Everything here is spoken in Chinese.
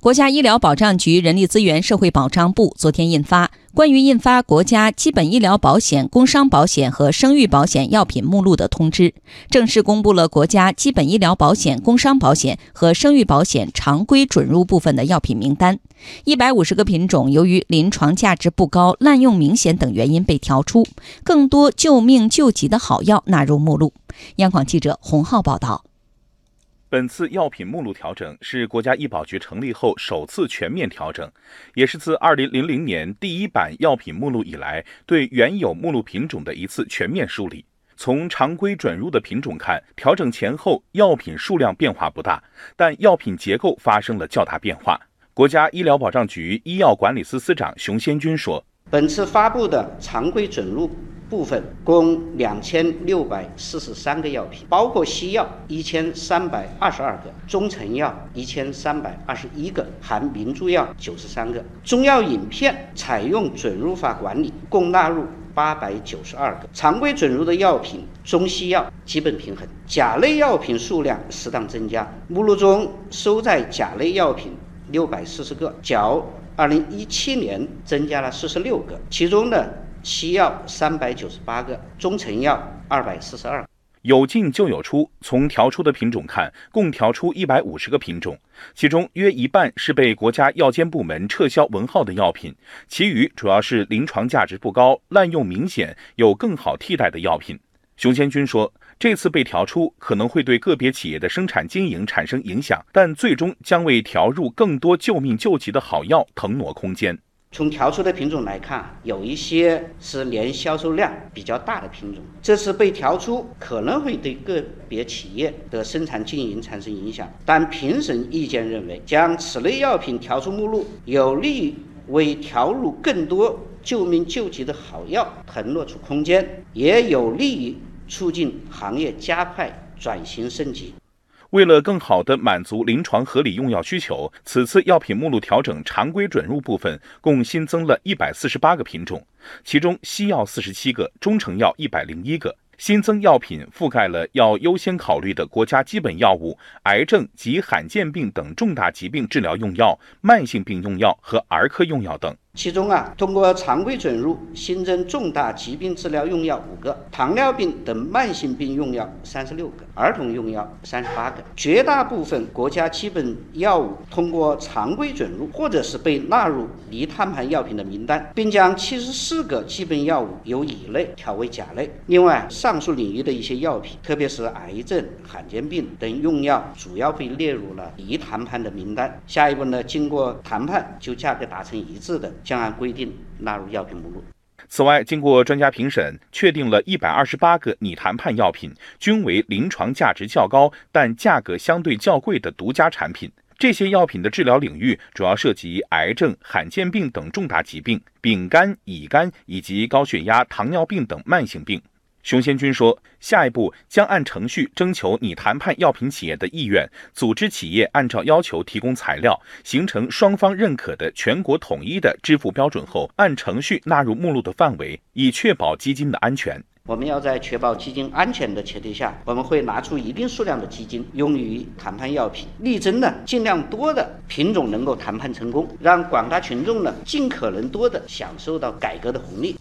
国家医疗保障局人力资源社会保障部昨天印发《关于印发国家基本医疗保险、工伤保险和生育保险药品目录的通知》，正式公布了国家基本医疗保险、工伤保险和生育保险常规准入部分的药品名单。一百五十个品种由于临床价值不高、滥用明显等原因被调出，更多救命救急的好药纳入目录。央广记者洪浩报道。本次药品目录调整是国家医保局成立后首次全面调整，也是自2000年第一版药品目录以来对原有目录品种的一次全面梳理。从常规准入的品种看，调整前后药品数量变化不大，但药品结构发生了较大变化。国家医疗保障局医药管理司司长熊先军说：“本次发布的常规准入。”部分共两千六百四十三个药品，包括西药一千三百二十二个，中成药一千三百二十一个，含名著药九十三个，中药饮片采用准入法管理，共纳入八百九十二个。常规准入的药品，中西药基本平衡，甲类药品数量适当增加。目录中收载甲类药品六百四十个，较二零一七年增加了四十六个，其中呢。西药三百九十八个，中成药二百四十二，有进就有出。从调出的品种看，共调出一百五十个品种，其中约一半是被国家药监部门撤销文号的药品，其余主要是临床价值不高、滥用明显、有更好替代的药品。熊先军说，这次被调出可能会对个别企业的生产经营产生影响，但最终将为调入更多救命救急的好药腾挪空间。从调出的品种来看，有一些是年销售量比较大的品种，这次被调出可能会对个别企业的生产经营产生影响。但评审意见认为，将此类药品调出目录，有利于为调入更多救命救急的好药腾挪出空间，也有利于促进行业加快转型升级。为了更好地满足临床合理用药需求，此次药品目录调整常规准入部分共新增了一百四十八个品种，其中西药四十七个，中成药一百零一个。新增药品覆盖了要优先考虑的国家基本药物、癌症及罕见病等重大疾病治疗用药、慢性病用药和儿科用药等。其中啊，通过常规准入新增重大疾病治疗用药五个，糖尿病等慢性病用药三十六个，儿童用药三十八个。绝大部分国家基本药物通过常规准入，或者是被纳入拟摊盘药品的名单，并将七十四个基本药物由乙类调为甲类。另外，上述领域的一些药品，特别是癌症、罕见病等用药，主要被列入了拟谈判的名单。下一步呢，经过谈判就价格达成一致的。将按规定纳入药品目录。此外，经过专家评审，确定了一百二十八个拟谈判药品，均为临床价值较高但价格相对较贵的独家产品。这些药品的治疗领域主要涉及癌症、罕见病等重大疾病、丙肝、乙肝以及高血压、糖尿病等慢性病。熊先军说，下一步将按程序征求拟谈判药品企业的意愿，组织企业按照要求提供材料，形成双方认可的全国统一的支付标准后，按程序纳入目录的范围，以确保基金的安全。我们要在确保基金安全的前提下，我们会拿出一定数量的基金用于谈判药品，力争呢尽量多的品种能够谈判成功，让广大群众呢尽可能多的享受到改革的红利。